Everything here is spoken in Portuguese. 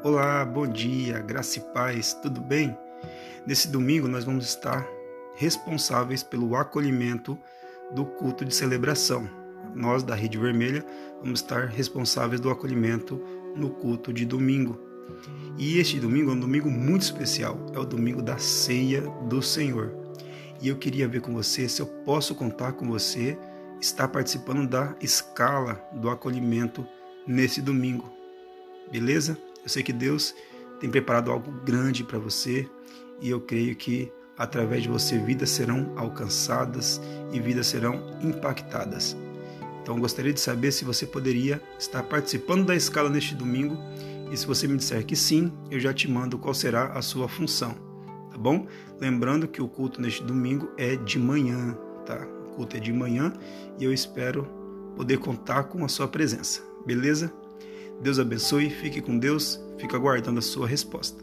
Olá, bom dia, graça e paz, tudo bem? Nesse domingo nós vamos estar responsáveis pelo acolhimento do culto de celebração. Nós da Rede Vermelha vamos estar responsáveis do acolhimento no culto de domingo. E este domingo é um domingo muito especial, é o domingo da ceia do Senhor. E eu queria ver com você se eu posso contar com você estar participando da escala do acolhimento nesse domingo. Beleza? Eu sei que Deus tem preparado algo grande para você e eu creio que através de você vidas serão alcançadas e vidas serão impactadas. Então gostaria de saber se você poderia estar participando da escala neste domingo e se você me disser que sim, eu já te mando qual será a sua função, tá bom? Lembrando que o culto neste domingo é de manhã, tá? O culto é de manhã e eu espero poder contar com a sua presença, beleza? Deus abençoe, fique com Deus, fica aguardando a sua resposta.